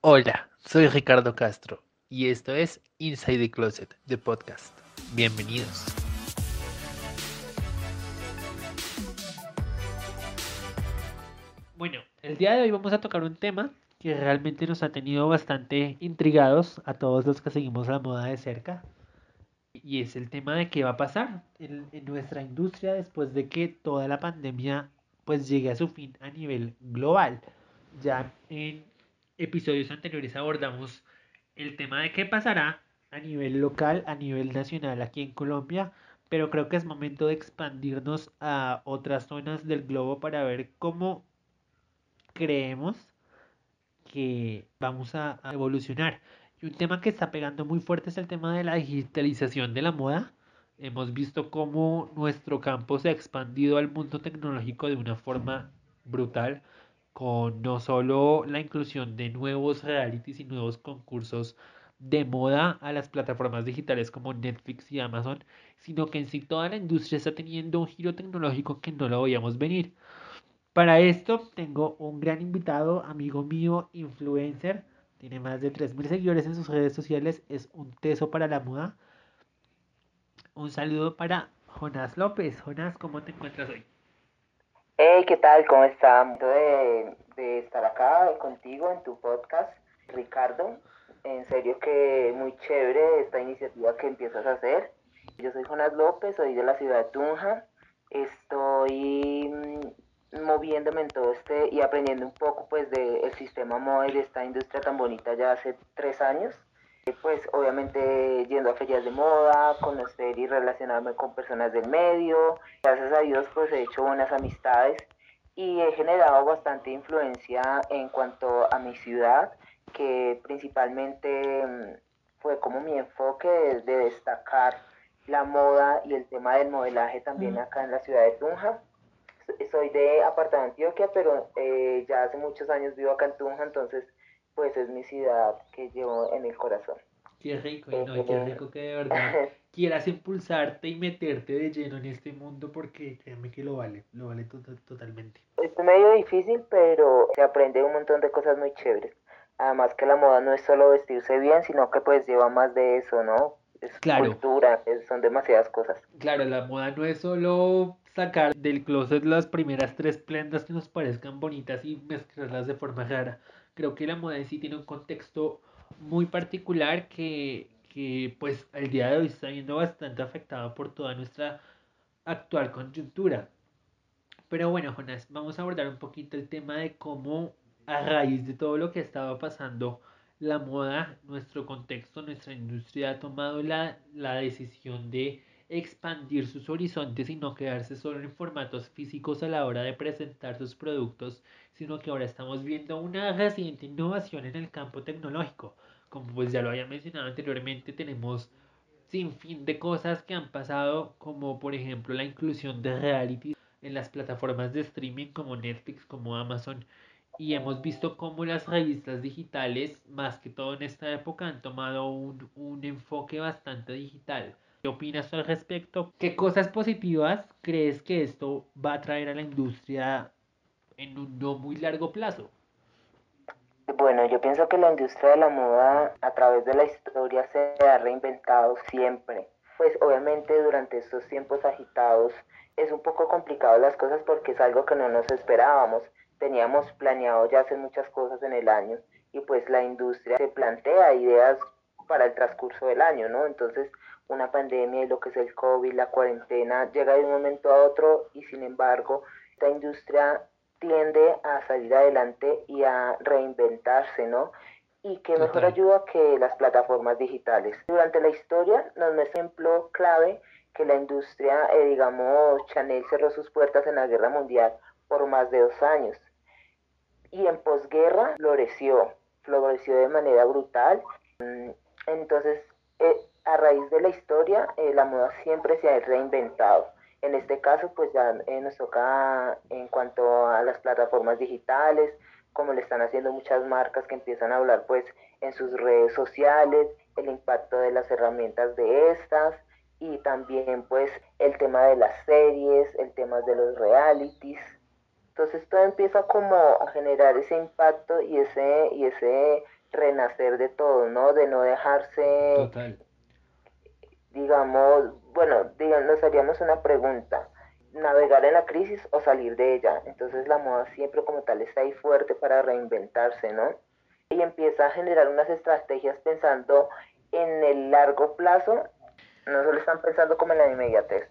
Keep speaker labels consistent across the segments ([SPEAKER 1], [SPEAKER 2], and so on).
[SPEAKER 1] Hola, soy Ricardo Castro y esto es Inside the Closet, de podcast. Bienvenidos. Bueno, el día de hoy vamos a tocar un tema que realmente nos ha tenido bastante intrigados a todos los que seguimos la moda de cerca. Y es el tema de qué va a pasar en, nuestra industria después de que toda la pandemia pues llegue a su fin a nivel global. Ya en episodios anteriores abordamos el tema de qué pasará a nivel local, a nivel nacional aquí en Colombia, pero creo que es momento de expandirnos a otras zonas del globo para ver cómo creemos que vamos a, evolucionar. Y un tema que está pegando muy fuerte es el tema de la digitalización de la moda. Hemos visto cómo nuestro campo se ha expandido al mundo tecnológico de una forma brutal con no solo la inclusión de nuevos realities y nuevos concursos de moda a las plataformas digitales como Netflix y Amazon, sino que en sí toda la industria está teniendo un giro tecnológico que no lo veíamos venir. Para esto tengo un gran invitado, amigo mío, influencer, tiene más de 3.000 seguidores en sus redes sociales, es un teso para la moda. Un saludo para Jonás López. Jonás, ¿cómo te encuentras hoy?
[SPEAKER 2] Hey, ¿qué tal? ¿Cómo estás? De, de estar acá contigo en tu podcast, Ricardo. En serio que muy chévere esta iniciativa que empiezas a hacer. Yo soy Jonas López, soy de la ciudad de Tunja. Estoy mm, moviéndome en todo este y aprendiendo un poco pues del sistema móvil de esta industria tan bonita ya hace tres años pues obviamente yendo a ferias de moda, conocer y relacionarme con personas del medio. Gracias a Dios pues he hecho buenas amistades y he generado bastante influencia en cuanto a mi ciudad, que principalmente mm, fue como mi enfoque de, destacar la moda y el tema del modelaje también acá en la ciudad de Tunja. Soy de Apartado Antioquia, pero eh, ya hace muchos años vivo acá en Tunja, entonces pues es mi ciudad que llevo en el corazón.
[SPEAKER 1] Qué rico, y no, qué rico que de verdad quieras impulsarte y meterte de lleno en este mundo porque créeme que lo vale, lo vale totalmente.
[SPEAKER 2] Es medio difícil, pero se aprende un montón de cosas muy chéveres. Además que la moda no es solo vestirse bien, sino que pues lleva más de eso, ¿no? Es cultura, son demasiadas cosas.
[SPEAKER 1] Claro, la moda no es solo sacar del closet las primeras tres prendas que nos parezcan bonitas y mezclarlas de forma rara creo que la moda en sí tiene un contexto muy particular que, que pues al día de hoy está siendo bastante afectado por toda nuestra actual coyuntura. Pero bueno, Jonas, vamos a abordar un poquito el tema de cómo a raíz de todo lo que estaba pasando, la moda, nuestro contexto, nuestra industria ha tomado la, la decisión de expandir sus horizontes y no quedarse solo en formatos físicos a la hora de presentar sus productos, sino que ahora estamos viendo una reciente innovación en el campo tecnológico. Como pues ya lo había mencionado anteriormente, tenemos sin fin de cosas que han pasado, como por ejemplo la inclusión de reality en las plataformas de streaming como Netflix, como Amazon, y hemos visto cómo las revistas digitales, más que todo en esta época, han tomado un, un enfoque bastante digital ¿Qué opinas al respecto? ¿Qué cosas positivas crees que esto va a traer a la industria en un no muy largo plazo?
[SPEAKER 2] Bueno, yo pienso que la industria de la moda a través de la historia se ha reinventado siempre. Pues obviamente durante estos tiempos agitados es un poco complicado las cosas porque es algo que no nos esperábamos. Teníamos planeado ya hacer muchas cosas en el año y pues la industria se plantea ideas para el transcurso del año, ¿no? Entonces una pandemia y lo que es el COVID, la cuarentena, llega de un momento a otro y sin embargo esta industria tiende a salir adelante y a reinventarse, ¿no? Y qué mejor ayuda que las plataformas digitales. Durante la historia nos un ejemplo clave que la industria, eh, digamos, Chanel cerró sus puertas en la guerra mundial por más de dos años. Y en posguerra floreció, floreció de manera brutal. Mm, entonces, eh, a raíz de la historia, eh, la moda siempre se ha reinventado. En este caso, pues ya eh, nos toca en cuanto a las plataformas digitales, como le están haciendo muchas marcas que empiezan a hablar pues en sus redes sociales, el impacto de las herramientas de estas y también pues el tema de las series, el tema de los realities. Entonces todo empieza como a generar ese impacto y ese, y ese renacer de todo, ¿no? De no dejarse. Digamos, bueno, nos haríamos una pregunta, navegar en la crisis o salir de ella. Entonces la moda siempre como tal está ahí fuerte para reinventarse, ¿no? Y empieza a generar unas estrategias pensando en el largo plazo, no solo están pensando como en la inmediatez.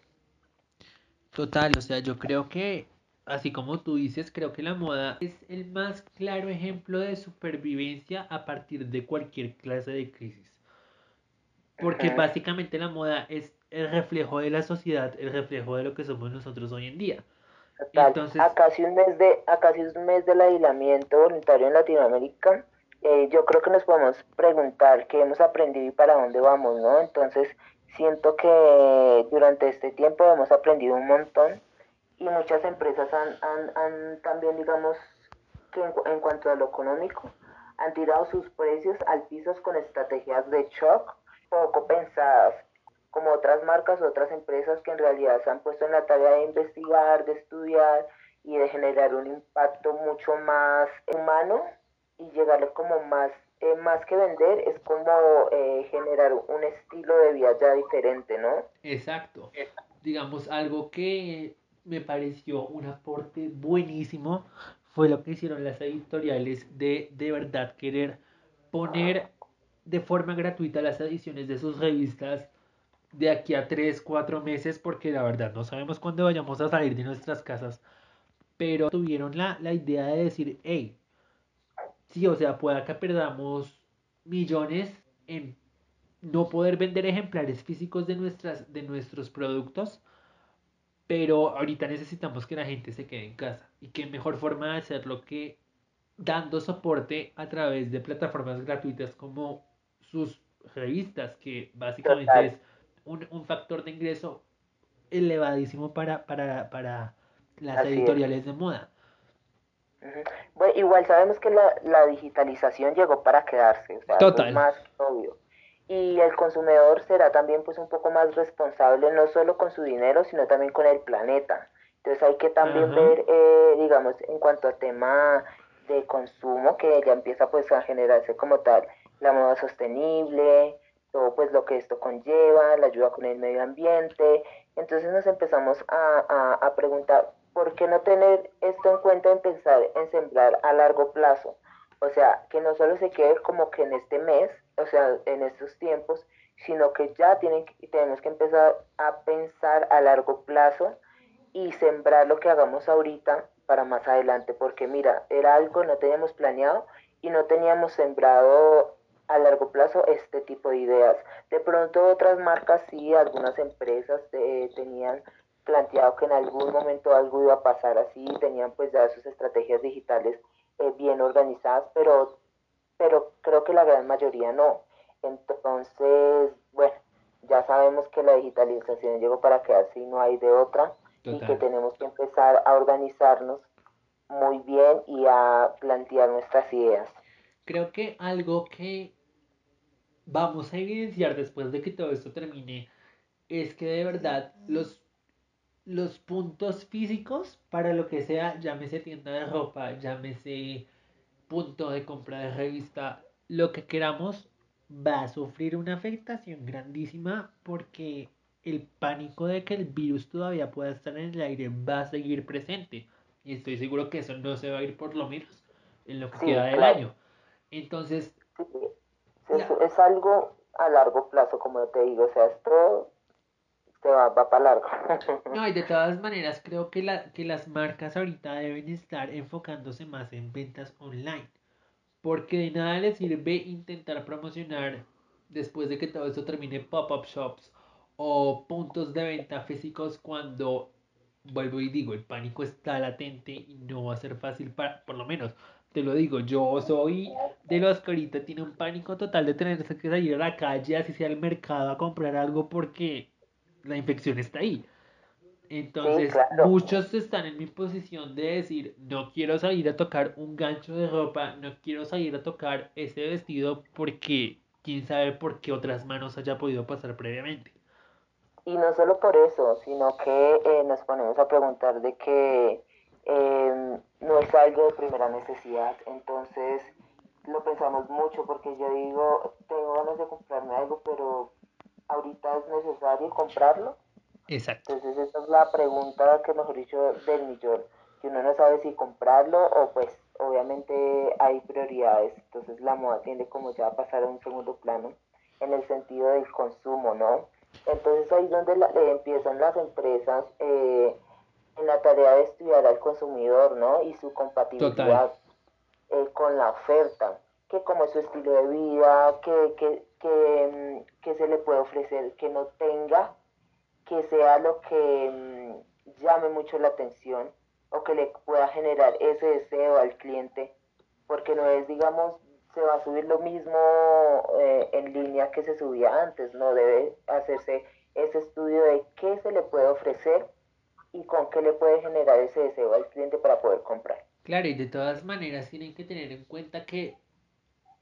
[SPEAKER 1] Total, o sea, yo creo que, así como tú dices, creo que la moda es el más claro ejemplo de supervivencia a partir de cualquier clase de crisis. Porque básicamente la moda es el reflejo de la sociedad, el reflejo de lo que somos nosotros hoy en día.
[SPEAKER 2] Total, a
[SPEAKER 1] Entonces,
[SPEAKER 2] casi un mes de, a casi un mes del aislamiento voluntario en Latinoamérica, eh, yo creo que nos podemos preguntar qué hemos aprendido y para dónde vamos, ¿no? Entonces, siento que durante este tiempo hemos aprendido un montón y muchas empresas han, han, han también, digamos, que en, en cuanto a lo económico, han tirado sus precios al piso con estrategias de shock poco pensadas como otras marcas o otras empresas que en realidad se han puesto en la tarea de investigar, de estudiar y de generar un impacto mucho más humano y llegarle como más, eh, más que vender, es como eh, generar un estilo de vida ya diferente, ¿no?
[SPEAKER 1] exacto. Digamos, algo que me pareció un aporte buenísimo fue lo que hicieron las editoriales de de verdad querer poner de forma gratuita las ediciones de sus revistas de aquí a 3 4 meses, porque la verdad no sabemos cuándo vayamos a salir de nuestras casas, pero tuvieron la, la idea de decir, hey, sí, o sea, pueda que perdamos millones en no poder vender ejemplares físicos de, nuestras, de nuestros productos, pero ahorita necesitamos que la gente se quede en casa. Y qué mejor forma de hacerlo que dando soporte a través de plataformas gratuitas como sus revistas, que básicamente
[SPEAKER 2] Total.
[SPEAKER 1] es un, un factor de ingreso elevadísimo para, para, para las
[SPEAKER 2] Así es.
[SPEAKER 1] editoriales de moda.
[SPEAKER 2] Bueno, igual sabemos que la, la digitalización llegó para quedarse, o sea, es más obvio. Y el consumidor será también pues un poco más responsable no solo con su dinero, sino también con el planeta. Entonces hay que también ver, eh, digamos, en cuanto a tema de consumo, que ya empieza pues a generarse como tal la moda sostenible, todo pues lo que esto conlleva, la ayuda con el medio ambiente. Entonces nos empezamos a, a, a preguntar, ¿por qué no tener esto en cuenta en pensar en sembrar a largo plazo? O sea, que no solo se quede como que en este mes, o sea, en estos tiempos, sino que ya tienen tenemos que empezar a pensar a largo plazo y sembrar lo que hagamos ahorita para más adelante, porque mira, era algo no teníamos planeado y no teníamos sembrado a largo plazo este tipo de ideas. De pronto otras marcas sí, algunas empresas eh, tenían planteado que en algún momento algo iba a pasar así, tenían pues ya sus estrategias digitales eh, bien organizadas, pero, pero creo que la gran mayoría no. Entonces, bueno, ya sabemos que la digitalización llegó para quedarse y no hay de otra y que tenemos que empezar a organizarnos muy bien y a plantear nuestras ideas.
[SPEAKER 1] Creo que algo que vamos a evidenciar después de que todo esto termine es que de verdad los, los puntos físicos para lo que sea, llámese tienda de ropa, llámese punto de compra de revista, lo que queramos, va a sufrir una afectación grandísima porque el pánico de que el virus todavía pueda estar en el aire va a seguir presente. Y estoy seguro que eso no se va a ir por lo menos en lo que queda del
[SPEAKER 2] claro.
[SPEAKER 1] año. Entonces,
[SPEAKER 2] es, es algo a largo plazo, como te digo, o sea, esto se va, va para largo.
[SPEAKER 1] no, y de todas maneras creo que, la, que las marcas ahorita deben estar enfocándose más en ventas online. Porque de nada les sirve intentar promocionar después de que todo esto termine pop-up shops o puntos de venta físicos cuando, vuelvo y digo, el pánico está latente y no va a ser fácil para, por lo menos, te lo digo, yo soy de los que ahorita tiene un pánico total de tenerse que salir a la calle, así sea al mercado a comprar algo porque la infección está ahí.
[SPEAKER 2] Sí,
[SPEAKER 1] Entonces,
[SPEAKER 2] claro.
[SPEAKER 1] muchos están en mi posición de decir, no quiero salir a tocar un gancho de ropa, no quiero salir a tocar ese vestido porque quién sabe por qué otras manos haya podido pasar previamente.
[SPEAKER 2] Y no solo por eso, sino que eh, nos ponemos a preguntar de que eh, no es algo de primera necesidad. Entonces, lo pensamos mucho porque yo digo, tengo ganas de comprarme algo, pero ahorita es necesario comprarlo.
[SPEAKER 1] Exacto.
[SPEAKER 2] Entonces esa es la pregunta que mejor dicho del millón, que uno no sabe si comprarlo o pues obviamente hay prioridades, entonces la moda tiende como ya a pasar a un segundo plano en el sentido del consumo, ¿no? Entonces ahí es donde empiezan las empresas eh, en la tarea de estudiar al consumidor, ¿no? Y su compatibilidad eh, con la oferta, que como es su estilo de vida, que, que, que, mm, que, se le puede ofrecer, que no tenga, que sea lo que mm, llame mucho la atención o que le pueda generar ese deseo al cliente, porque no es, digamos, se va a subir lo mismo eh, en línea que se subía antes, no debe hacerse ese estudio de qué se le puede ofrecer y con qué le puede generar ese deseo al cliente para poder comprar.
[SPEAKER 1] Claro, y de todas maneras tienen que tener en cuenta que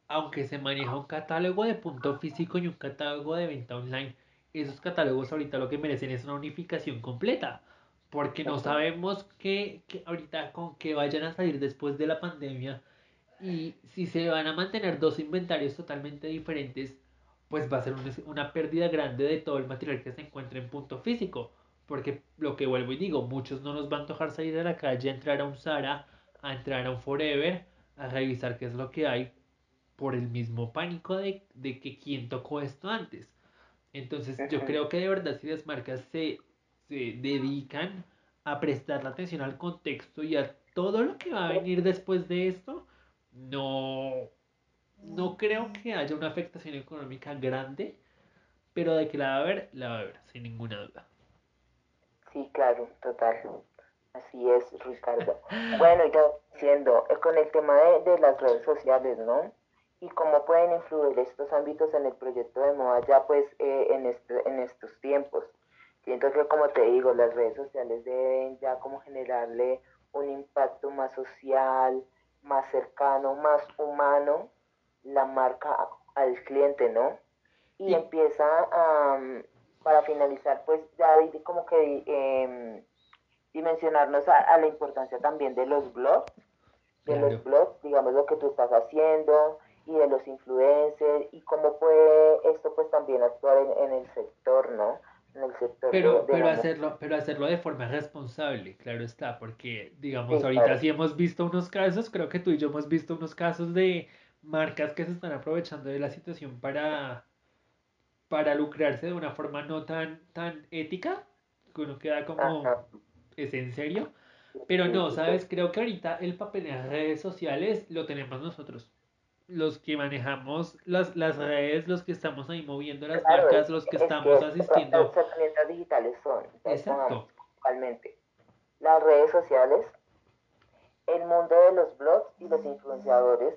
[SPEAKER 1] aunque se maneja un catálogo de punto físico y un catálogo de venta online, esos catálogos ahorita lo que merecen es una unificación completa, porque no sabemos qué, ahorita con qué vayan a salir después de la pandemia y si se van a mantener dos inventarios totalmente diferentes, pues va a ser una pérdida grande de todo el material que se encuentra en punto físico. Porque lo que vuelvo y digo, muchos no nos van a antojar salir a la calle, a entrar a un Zara, a entrar a un Forever, a revisar qué es lo que hay por el mismo pánico de, de que quién tocó esto antes. Entonces yo creo que de verdad si las marcas se, se dedican a prestar la atención al contexto y a todo lo que va a venir después de esto, no, no creo que haya una afectación económica grande, pero de que la va a haber, la va a haber, sin ninguna duda.
[SPEAKER 2] Sí, claro, total. Así es, Ricardo. Bueno, y yo diciendo, eh, con el tema de, las redes sociales, ¿no? Y cómo pueden influir estos ámbitos en el proyecto de moda ya pues eh, en, este, en estos tiempos. Siento que como te digo, las redes sociales deben ya como generarle un impacto más social, más cercano, más humano, la marca al cliente, ¿no? Y empieza a, para finalizar, pues ya como que eh, dimensionarnos a, la importancia también de los blogs, de los blogs, digamos lo que tú estás haciendo y de los influencers y cómo puede esto pues también actuar en, el sector, ¿no? En el sector
[SPEAKER 1] pero, pero, hacerlo, pero hacerlo de forma responsable, claro está, porque digamos ahorita sí hemos visto unos casos, creo que tú y yo hemos visto unos casos de marcas que se están aprovechando de la situación para para lucrarse de una forma no tan, tan ética, que uno queda como, ¿es en serio? Pero no, ¿sabes? Creo que ahorita el papel en las redes sociales lo tenemos nosotros. Los que manejamos las, las redes, los que estamos ahí moviendo las marcas, los que estamos asistiendo.
[SPEAKER 2] Las herramientas digitales son, Exacto. Principalmente las redes sociales, el mundo de los blogs y los influenciadores,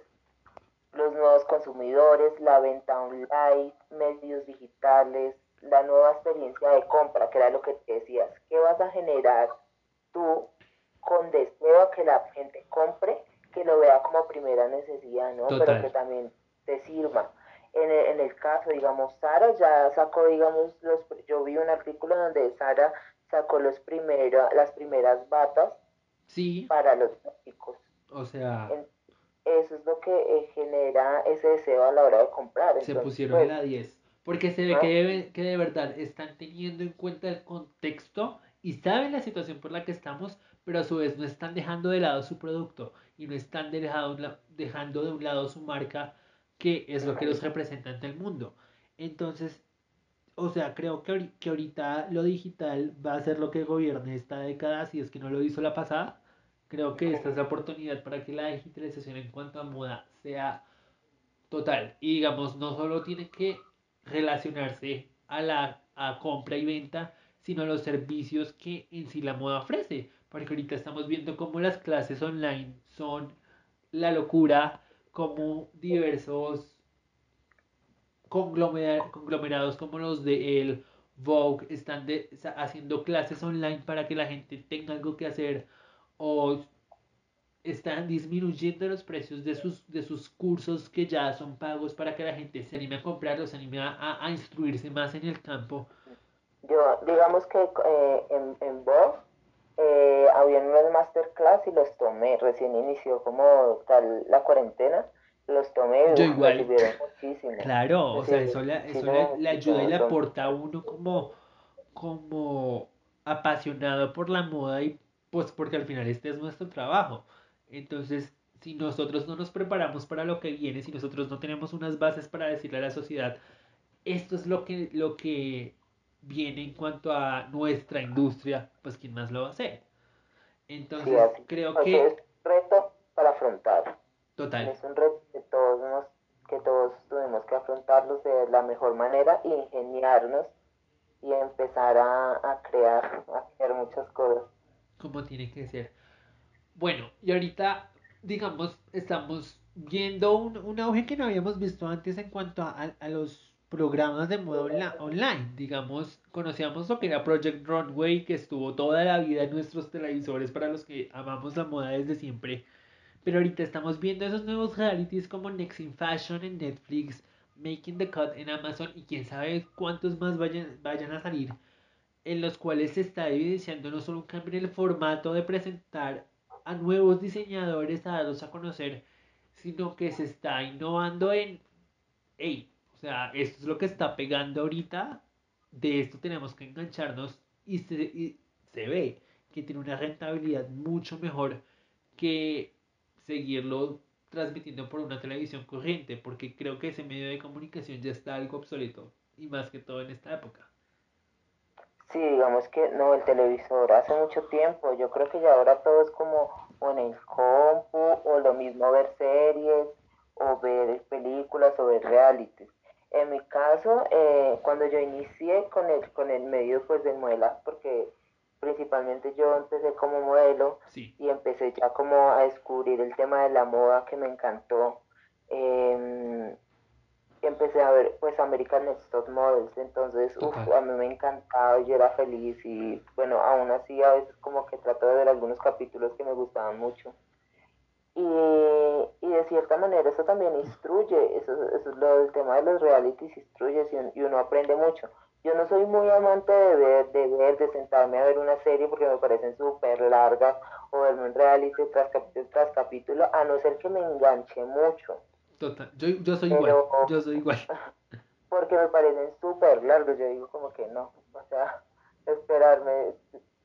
[SPEAKER 2] los nuevos consumidores, la venta online, medios digitales, la nueva experiencia de compra, que era lo que te decías. ¿Qué vas a generar tú con deseo a que la gente compre, que lo vea como primera necesidad, ¿no? Pero que también te sirva. En el, en el caso, digamos, Sara ya sacó, digamos, los, yo vi un artículo donde Sara sacó los primero, las primeras batas
[SPEAKER 1] sí.
[SPEAKER 2] para los chicos.
[SPEAKER 1] O sea
[SPEAKER 2] eso es lo que eh, genera ese deseo a la hora de comprar.
[SPEAKER 1] se pusieron en la 10. Porque se ve que, que de verdad están teniendo en cuenta el contexto y saben la situación por la que estamos, pero a su vez no están dejando de lado su producto y no están dejando, dejando de un lado su marca, que es lo que los representa ante el mundo. Entonces, o sea, creo que, que ahorita lo digital va a ser lo que gobierne esta década, si es que no lo hizo la pasada Creo que esta es la oportunidad para que la digitalización en cuanto a moda sea total. Y digamos, no solo tiene que relacionarse a la a compra y venta, sino a los servicios que en sí la moda ofrece. Porque ahorita estamos viendo cómo las clases online son la locura, como diversos conglomerados como los de el Vogue están haciendo clases online para que la gente tenga algo que hacer o están disminuyendo los precios de sus, de sus cursos que ya son pagos para que la gente se anime a comprarlos, se anime a, a instruirse más en el campo?
[SPEAKER 2] Yo, digamos que eh, en, en Vogue eh, había unos masterclass y los tomé, recién inició como tal la cuarentena los tomé
[SPEAKER 1] Yo igual.
[SPEAKER 2] muchísimo.
[SPEAKER 1] Claro, o sea, eso, le, eso le ayuda y le aporta a uno como, como apasionado por la moda y pues porque al final este es nuestro trabajo. Entonces, si nosotros no nos preparamos para lo que viene, si nosotros no tenemos unas bases para decirle a la sociedad, esto es lo que, lo que viene en cuanto a nuestra industria, pues ¿quién más lo va a hacer? Entonces, creo
[SPEAKER 2] O sea,
[SPEAKER 1] que,
[SPEAKER 2] es un reto para afrontar.
[SPEAKER 1] total,
[SPEAKER 2] Es un reto que todos, nos, que todos tuvimos que afrontarlos de la mejor manera y ingeniarnos y empezar a, a crear, a crear muchas cosas.
[SPEAKER 1] Como tiene que ser. Bueno, y ahorita, digamos, estamos viendo un, un auge que no habíamos visto antes en cuanto a, a- los programas de moda onla- online. Digamos, conocíamos lo que era Project Runway, que estuvo toda la vida en nuestros televisores para los que amamos la moda desde siempre. Pero ahorita estamos viendo esos nuevos realities como Next in Fashion en Netflix, Making the Cut en Amazon y quién sabe cuántos más vayan, vayan a salir en los cuales se está evidenciando no solo un cambio en el formato de presentar a nuevos diseñadores a darlos a conocer, sino que se está innovando en, hey, o sea, esto es lo que está pegando ahorita, de esto tenemos que engancharnos y se, y se ve que tiene una rentabilidad mucho mejor que seguirlo transmitiendo por una televisión corriente, porque creo que ese medio de comunicación ya está algo obsoleto, y más que todo en esta época.
[SPEAKER 2] Sí, digamos que no, el televisor hace mucho tiempo. Yo creo que ya ahora todo es como o en el compu o lo mismo ver series o ver películas o ver realities. En mi caso, eh, cuando yo inicié con el, con el medio pues del modelaje, porque principalmente yo empecé como modelo
[SPEAKER 1] Sí,
[SPEAKER 2] y empecé ya como a descubrir el tema de la moda que me encantó. Em, empecé a ver pues American Next Top Models, entonces uf, a mí me encantaba, yo era feliz y bueno, aún así a veces como que trato de ver algunos capítulos que me gustaban mucho. Y, y de cierta manera eso también instruye, eso, eso es lo del tema de los realities, instruye y un- y uno aprende mucho. Yo no soy muy amante de ver, de ver, de sentarme a ver una serie porque me parecen súper largas o verme un reality tras tras capítulo, a no ser que me enganche mucho.
[SPEAKER 1] Total. Yo, yo soy igual, yo soy igual.
[SPEAKER 2] porque me parecen súper largos. Yo digo como que no, o sea, esperarme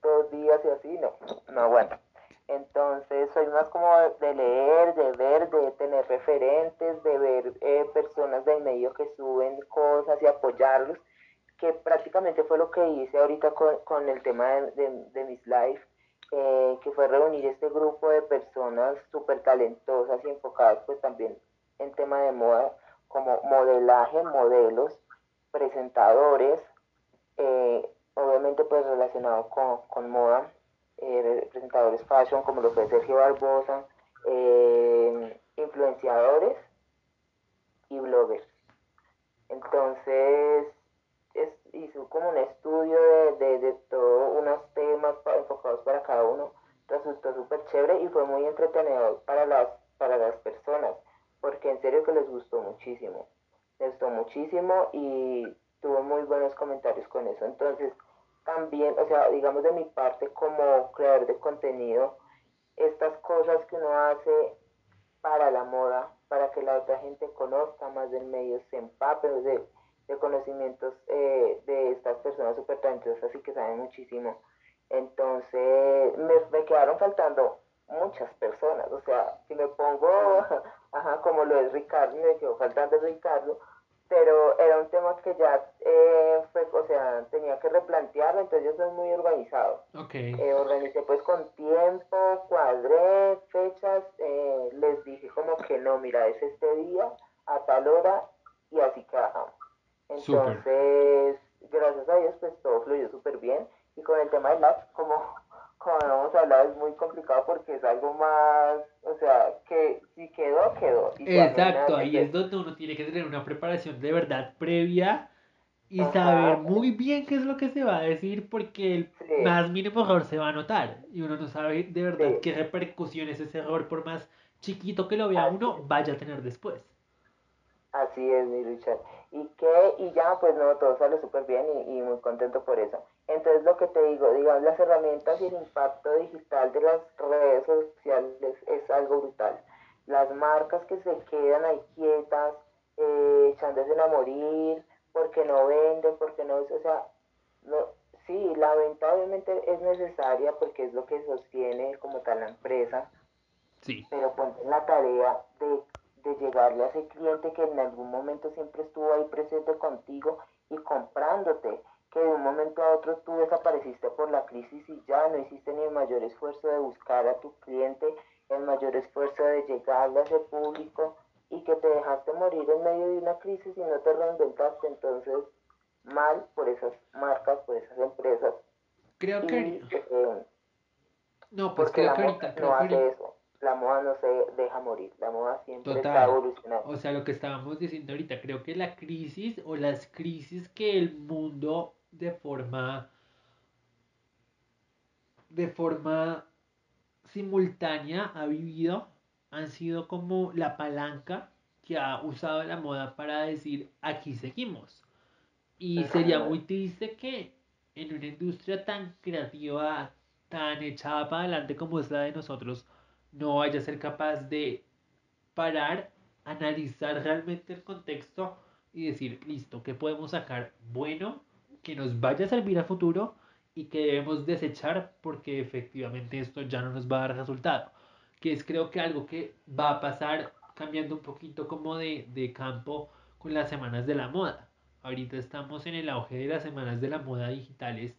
[SPEAKER 2] dos días y así, no, no aguanto. Entonces soy más como de leer, de ver, de tener referentes, de ver eh, personas del medio que suben cosas y apoyarlos, que prácticamente fue lo que hice ahorita con, con el tema de, de, de mis live, eh, que fue reunir este grupo de personas súper talentosas y enfocadas pues también en tema de moda, como modelaje, modelos, presentadores, eh, obviamente pues relacionado con, con moda, eh, presentadores fashion como lo fue Sergio Barbosa, eh, influenciadores y bloggers. Entonces es, hizo como un estudio de, de, de todos unos temas enfocados para cada uno. Resultó súper chévere y fue muy entretenido para las, para las personas, porque en serio que les gustó muchísimo. Les gustó muchísimo y tuvo muy buenos comentarios con eso. Entonces, también, o sea, digamos de mi parte como creador de contenido, estas cosas que uno hace para la moda, para que la otra gente conozca más del medio, se empape de, de conocimientos eh, de estas personas súper talentosas y que saben muchísimo. Entonces, me, me quedaron faltando muchas personas, o sea, si me pongo, ajá, como lo es Ricardo, me quedó faltando Ricardo, pero era un tema que ya eh, fue, o sea, tenía que replantearlo, entonces yo soy muy organizado.
[SPEAKER 1] Ok,
[SPEAKER 2] Eh, organicé pues con tiempo, cuadré fechas, eh, les dije como que no, mira, es este día, a tal hora, y así.
[SPEAKER 1] Súper.
[SPEAKER 2] Entonces, gracias a Dios, pues todo fluyó súper bien. Y con el tema del live, como, como hemos hablado, es muy complicado porque es algo más, o sea, que si quedó, quedó. y
[SPEAKER 1] exacto, ahí es donde uno tiene que tener una preparación de verdad previa y
[SPEAKER 2] Ajá.
[SPEAKER 1] saber muy bien qué es lo que se va a decir porque el
[SPEAKER 2] Sí.
[SPEAKER 1] más mínimo error se va a notar y uno no sabe de verdad
[SPEAKER 2] Sí.
[SPEAKER 1] qué repercusiones ese error, por más chiquito que lo vea
[SPEAKER 2] Así
[SPEAKER 1] uno, vaya a tener después.
[SPEAKER 2] Así es, mi Richard. Y que, y ya, pues no, todo sale súper bien y, y muy contento por eso. Entonces, lo que te digo, digamos, las herramientas y el impacto digital de las redes sociales es algo brutal. las marcas que se quedan ahí quietas, eh, echándose a morir, porque no venden, porque no, o sea, no, sí, la venta obviamente es necesaria porque es lo que sostiene como tal la empresa,
[SPEAKER 1] sí.
[SPEAKER 2] pero ponte en la tarea de, de llegarle a ese cliente que en algún momento siempre estuvo ahí presente contigo y comprándote, que de un momento a otro tú desapareciste por la crisis y ya no hiciste ni el mayor esfuerzo de buscar a tu cliente, el mayor esfuerzo de llegarle a ese público y que te dejaste morir en medio de una crisis y no te reinventaste, entonces mal por esas marcas, por esas empresas.
[SPEAKER 1] Creo que...
[SPEAKER 2] Eh,
[SPEAKER 1] no, pues creo que ahorita...
[SPEAKER 2] no hace eso. La moda no se deja morir, la moda siempre está evolucionando.
[SPEAKER 1] O sea, lo que estábamos diciendo ahorita, creo que la crisis o las crisis que el mundo de forma de forma simultánea ha vivido han sido como la palanca que ha usado la moda para decir aquí seguimos. Y sería muy triste que en una industria tan creativa, tan echada para adelante como es la de nosotros, no vaya a ser capaz de parar, analizar realmente el contexto y decir, listo, ¿qué podemos sacar bueno que nos vaya a servir a futuro y que debemos desechar porque efectivamente esto ya no nos va a dar resultado? Que es creo que algo que va a pasar cambiando un poquito como de, de campo con las semanas de la moda ahorita estamos en el auge de las semanas de la moda digitales,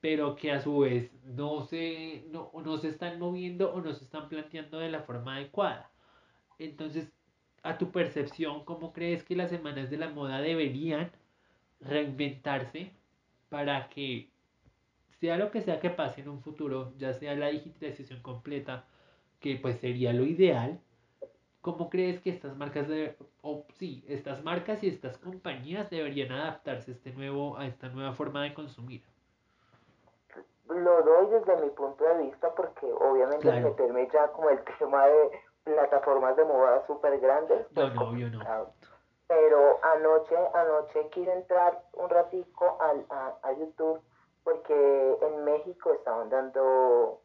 [SPEAKER 1] pero que a su vez no se, no, no se están moviendo o no se están planteando de la forma adecuada. Entonces, a tu percepción, ¿cómo crees que las semanas de la moda deberían reinventarse para que sea lo que sea que pase en un futuro, ya sea la digitalización completa, que pues sería lo ideal, ¿Cómo crees que estas marcas de, o sí, estas marcas y estas compañías deberían adaptarse a este nuevo, a esta nueva forma de consumir?
[SPEAKER 2] Lo doy desde mi punto de vista porque obviamente meterme ya como el tema de plataformas de moda súper grandes.
[SPEAKER 1] Pues no, yo no.
[SPEAKER 2] Pero anoche, anoche quise entrar un ratico a, a YouTube porque en México estaban dando,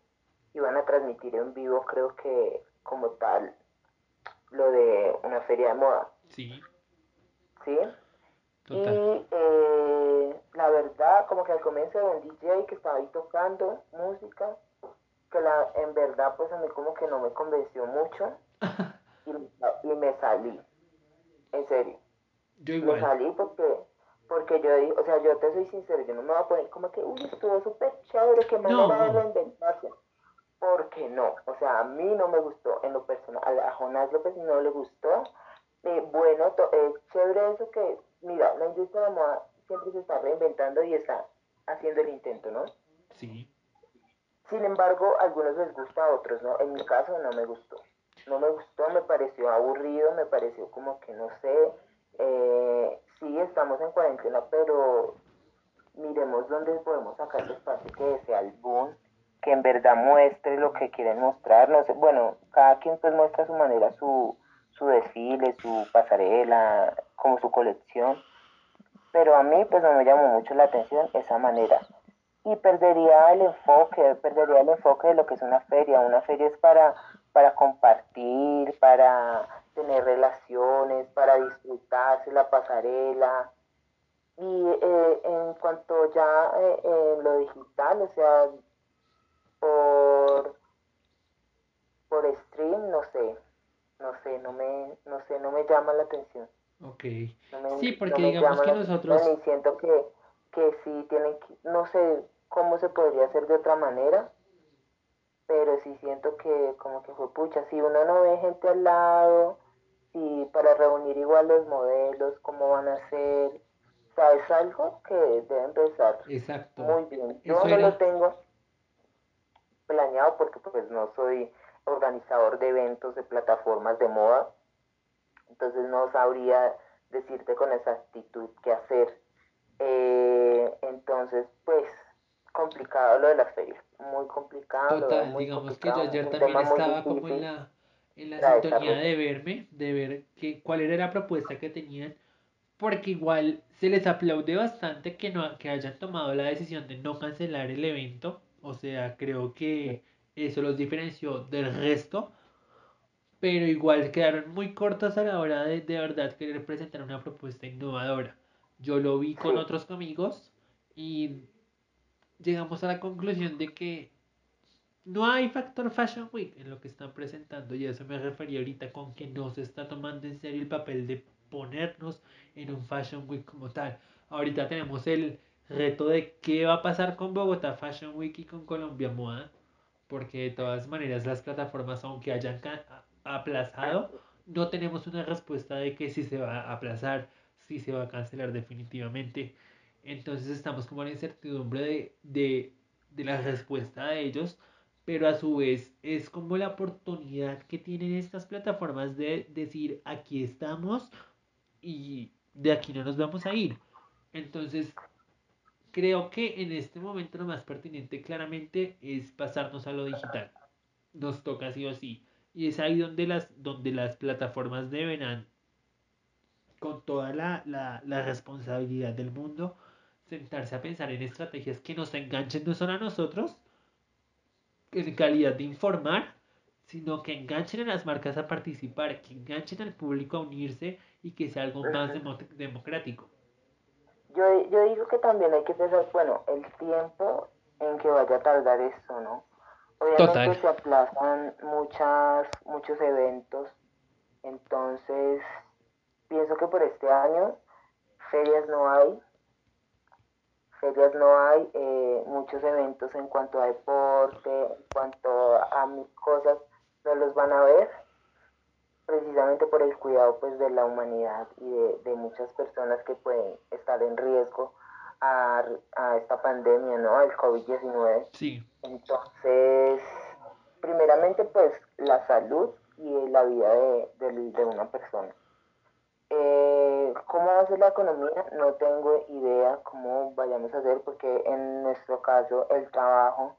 [SPEAKER 2] iban a transmitir en vivo creo que como tal lo de una feria de moda.
[SPEAKER 1] Sí.
[SPEAKER 2] ¿Sí? Y eh, la verdad, como que al comienzo de un DJ que estaba ahí tocando música, que la, en verdad pues a mí como que no me convenció mucho y, me salí, en serio.
[SPEAKER 1] Yo igual.
[SPEAKER 2] Me salí porque, porque yo dije, o sea, yo te soy sincero, yo no me voy a poner como que, uy, estuvo súper chévere, que manera no. de reinventarse porque no, o sea, a mí no me gustó en lo personal, a Jonás López no le gustó. Eh, bueno, es chévere eso que, mira, la industria de la moda siempre se está reinventando y está haciendo el intento, ¿no?
[SPEAKER 1] Sí.
[SPEAKER 2] Sin embargo, a algunos les gusta, a otros no. En mi caso no me gustó. No me gustó, me pareció aburrido, me pareció como que no sé. Eh, sí, estamos en cuarentena, pero miremos dónde podemos sacar el espacio que sea el boom que en verdad muestre lo que quieren mostrar. No sé, bueno, cada quien pues muestra su manera su, su desfile, su pasarela, como su colección. Pero a mí pues no me llamó mucho la atención esa manera. Y perdería el enfoque, perdería el enfoque de lo que es una feria. Una feria es para, para compartir, para tener relaciones, para disfrutarse la pasarela. Y eh, en cuanto ya eh, en lo digital, o sea, por por stream no sé no sé no me no sé no me llama la atención
[SPEAKER 1] Ok. sí porque digamos que nosotros
[SPEAKER 2] y siento que que sí tienen que no sé cómo se podría hacer de otra manera pero sí siento que como que fue pucha si uno no ve gente al lado si para reunir igual los modelos cómo van a ser o sea es algo que debe empezar
[SPEAKER 1] Exacto.
[SPEAKER 2] muy bien yo no lo tengo planeado porque pues no soy organizador de eventos de plataformas de moda, entonces no sabría decirte con exactitud qué hacer. Eh, entonces, pues, complicado lo de las ferias, muy complicado.
[SPEAKER 1] Total, digamos que yo ayer también estaba como en la, en la sintonía de verme, de ver que, cuál era la propuesta que tenían, porque igual se les aplaude bastante que, no, que hayan tomado la decisión de no cancelar el evento, o sea, creo que eso los diferenció del resto. pero igual quedaron muy cortas a la hora de de verdad querer presentar una propuesta innovadora. Yo lo vi con otros amigos y llegamos a la conclusión de que no hay factor Fashion Week en lo que están presentando y eso me refería ahorita con que no se está tomando en serio el papel de ponernos en un Fashion Week como tal. Ahorita tenemos el reto de qué va a pasar con Bogotá Fashion Week y con Colombia Moda, porque de todas maneras las plataformas, aunque hayan aplazado, no tenemos una respuesta de que si se va a aplazar, si se va a cancelar definitivamente. Entonces estamos como en la incertidumbre de, de, de la respuesta de ellos, pero a su vez es como la oportunidad que tienen estas plataformas de decir aquí estamos y de aquí no nos vamos a ir. Entonces, creo que en este momento lo más pertinente claramente es pasarnos a lo digital. Nos toca sí o sí. Y es ahí donde las, donde las plataformas deberán, con toda la, la, la responsabilidad del mundo, sentarse a pensar en estrategias que nos enganchen no solo a nosotros, en calidad de informar, sino que enganchen a las marcas a participar, que enganchen al público a unirse y que sea algo más democrático.
[SPEAKER 2] Yo, yo digo que también hay que pensar, bueno, el tiempo en que vaya a tardar esto, ¿no? Obviamente se aplazan muchas, muchos eventos, entonces pienso que por este año ferias no hay, ferias no hay, eh, muchos eventos en cuanto a deporte, en cuanto a mis cosas, no los van a ver, precisamente por el cuidado pues de la humanidad y de, muchas personas que pueden estar en riesgo a, esta pandemia, ¿no? Al COVID-19.
[SPEAKER 1] Sí.
[SPEAKER 2] Entonces, primeramente pues la salud y la vida de, de una persona. Eh, ¿Cómo va a ser la economía? No tengo idea cómo vayamos a hacer porque en nuestro caso el trabajo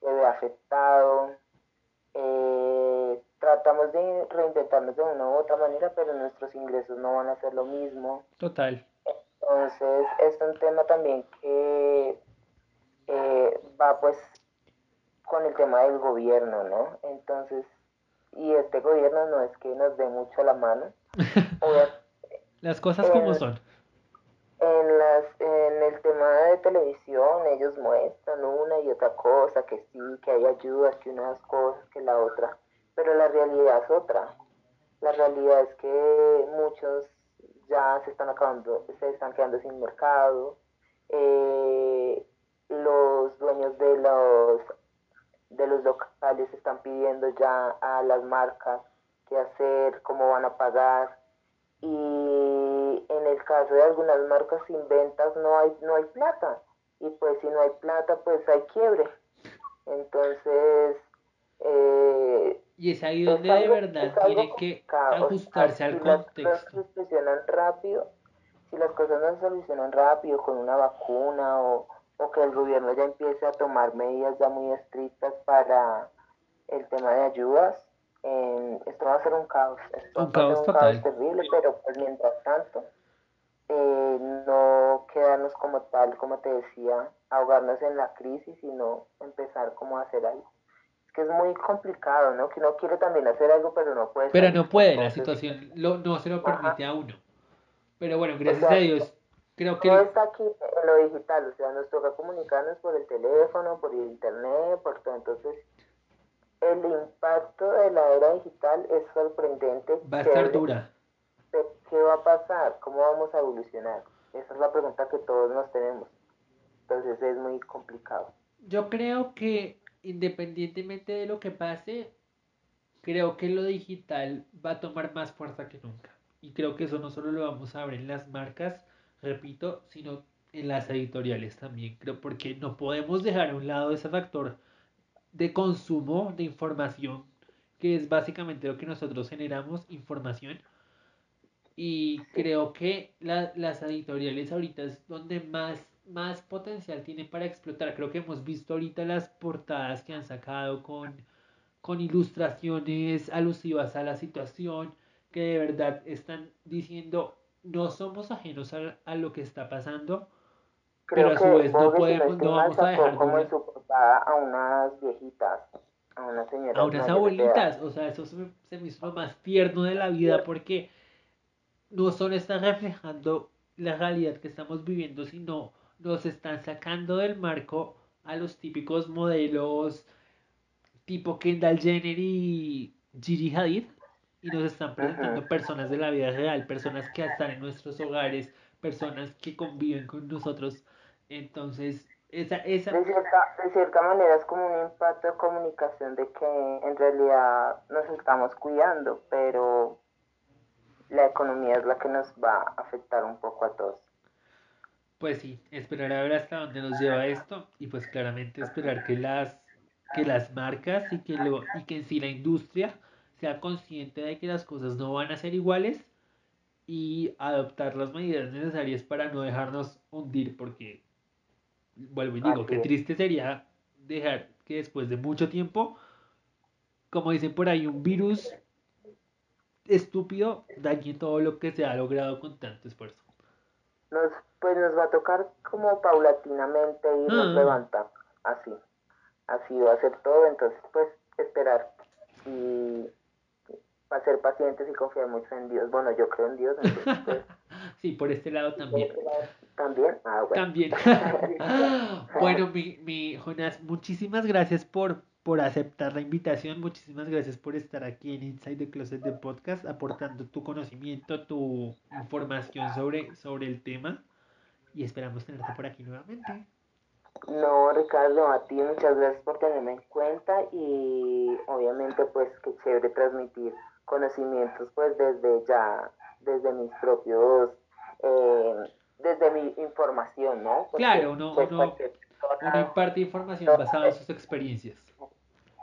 [SPEAKER 2] se ve afectado. Eh, tratamos de reinventarnos de una u otra manera, pero nuestros ingresos no van a ser lo mismo.
[SPEAKER 1] Total.
[SPEAKER 2] Entonces, es un tema también que eh, va pues con el tema del gobierno, ¿no? Entonces, y este gobierno no es que nos dé mucho la mano.
[SPEAKER 1] Las cosas como son.
[SPEAKER 2] En, las, en el tema de televisión ellos muestran una y otra cosa, que sí, que hay ayudas, que unas cosas, que la otra, pero la realidad es otra. La realidad es que muchos ya se están acabando, se están quedando sin mercado. Eh, los dueños de los de los locales están pidiendo ya a las marcas qué hacer, cómo van a pagar y en el caso de algunas marcas sin ventas no hay, no hay plata y pues si no hay plata pues hay quiebre. Entonces... Eh,
[SPEAKER 1] y es ahí donde de verdad tiene que ajustarse al contexto.
[SPEAKER 2] Si las cosas solucionan rápido, si las cosas no se solucionan rápido con una vacuna o, o que el gobierno ya empiece a tomar medidas ya muy estrictas para el tema de ayudas, esto va a ser un caos. Esto
[SPEAKER 1] un caos total.
[SPEAKER 2] terrible, pero pues mientras tanto, eh, no quedarnos como tal, como te decía, ahogarnos en la crisis, sino empezar como a hacer algo. Es que es muy complicado, ¿no? Que uno quiere también hacer algo, pero no puede.
[SPEAKER 1] Pero no puede, la situación lo, no se lo permite a uno. Pero bueno, gracias a Dios, creo que...
[SPEAKER 2] No está aquí en lo digital, o sea, nos toca comunicarnos por el teléfono, por el internet, por todo, entonces el impacto de la era digital es sorprendente.
[SPEAKER 1] Va a estar dura.
[SPEAKER 2] ¿Qué va a pasar? ¿Cómo vamos a evolucionar? Esa es la pregunta que todos nos tenemos. Entonces es muy complicado.
[SPEAKER 1] Yo creo que independientemente de lo que pase, creo que lo digital va a tomar más fuerza que nunca. Y creo que eso no solo lo vamos a ver en las marcas, repito, sino en las editoriales también. Creo porque no podemos dejar a un lado ese factor de consumo de información, que es básicamente lo que nosotros generamos, información. Y creo que las editoriales ahorita es donde más, más potencial tienen para explotar. Creo que hemos visto ahorita las portadas que han sacado con, con ilustraciones alusivas a la situación, que de verdad están diciendo, no somos ajenos a, a lo que está pasando, pero a su vez no podemos, no vamos a dejar
[SPEAKER 2] como su portada a unas viejitas. a una señora.
[SPEAKER 1] A unas abuelitas, o sea, eso se me, se me hizo lo más tierno de la vida porque no solo están reflejando la realidad que estamos viviendo, sino nos están sacando del marco a los típicos modelos tipo Kendall Jenner y Gigi Hadid y nos están presentando personas de la vida real, personas que están en nuestros hogares, personas que conviven con nosotros. Entonces, esa, esa...
[SPEAKER 2] De, cierta, de cierta manera es como un impacto de comunicación de que en realidad nos estamos cuidando, pero la economía es la que nos va a afectar un poco a todos.
[SPEAKER 1] Pues sí, esperar a ver hasta dónde nos lleva esto y pues claramente esperar que las que las marcas y que lo y que en sí la industria sea consciente de que las cosas no van a ser iguales y adoptar las medidas necesarias para no dejarnos hundir porque vuelvo y digo, qué triste sería dejar que después de mucho tiempo, como dicen por ahí, un virus estúpido dañe todo lo que se ha logrado con tanto esfuerzo.
[SPEAKER 2] Nos, pues nos va a tocar como paulatinamente y nos ah. levanta, así. Así va a ser todo, entonces pues esperar y a ser pacientes y confiar mucho en Dios. Bueno, yo creo en Dios. Entonces, pues,
[SPEAKER 1] sí, por este lado también.
[SPEAKER 2] ¿También? Ah, bueno.
[SPEAKER 1] También. bueno, mi, mi Jonas, muchísimas gracias por, por aceptar la invitación. Muchísimas gracias por estar aquí en Inside the Closet de Podcast, aportando tu conocimiento, tu información sobre, sobre el tema. Y esperamos tenerte por aquí nuevamente.
[SPEAKER 2] No, Ricardo, a ti muchas gracias por tenerme en cuenta y obviamente pues qué chévere transmitir conocimientos pues desde ya, desde mis propios, eh, desde mi información, ¿no?
[SPEAKER 1] claro, uno, pues, uno, imparte información basada en sus experiencias.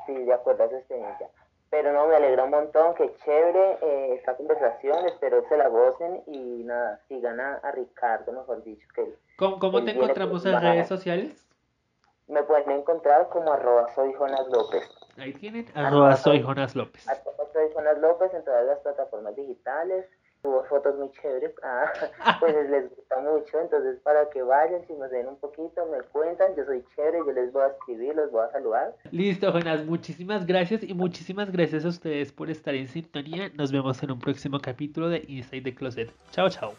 [SPEAKER 2] Sí, de acuerdo a su experiencia. Pero no, me alegra un montón, qué chévere eh, esta conversación, espero se la gocen y nada, sigan a, a Ricardo, mejor dicho. que
[SPEAKER 1] ¿Cómo, cómo te encontramos en redes sociales?
[SPEAKER 2] Me pueden encontrar como arroba soy Jonas López.
[SPEAKER 1] Ahí tienen, arroba soy Jonas López.
[SPEAKER 2] Arroba soy Jonas López en todas las plataformas digitales. Tuvo fotos muy chéveres, ah, pues les gusta mucho, entonces para que vayan, si nos den un poquito, me cuentan, yo soy chévere, yo les voy a escribir, los voy a saludar.
[SPEAKER 1] Listo, Jonas, muchísimas gracias y muchísimas gracias a ustedes por estar en sintonía. Nos vemos en un próximo capítulo de Inside the Closet. Chao, chao.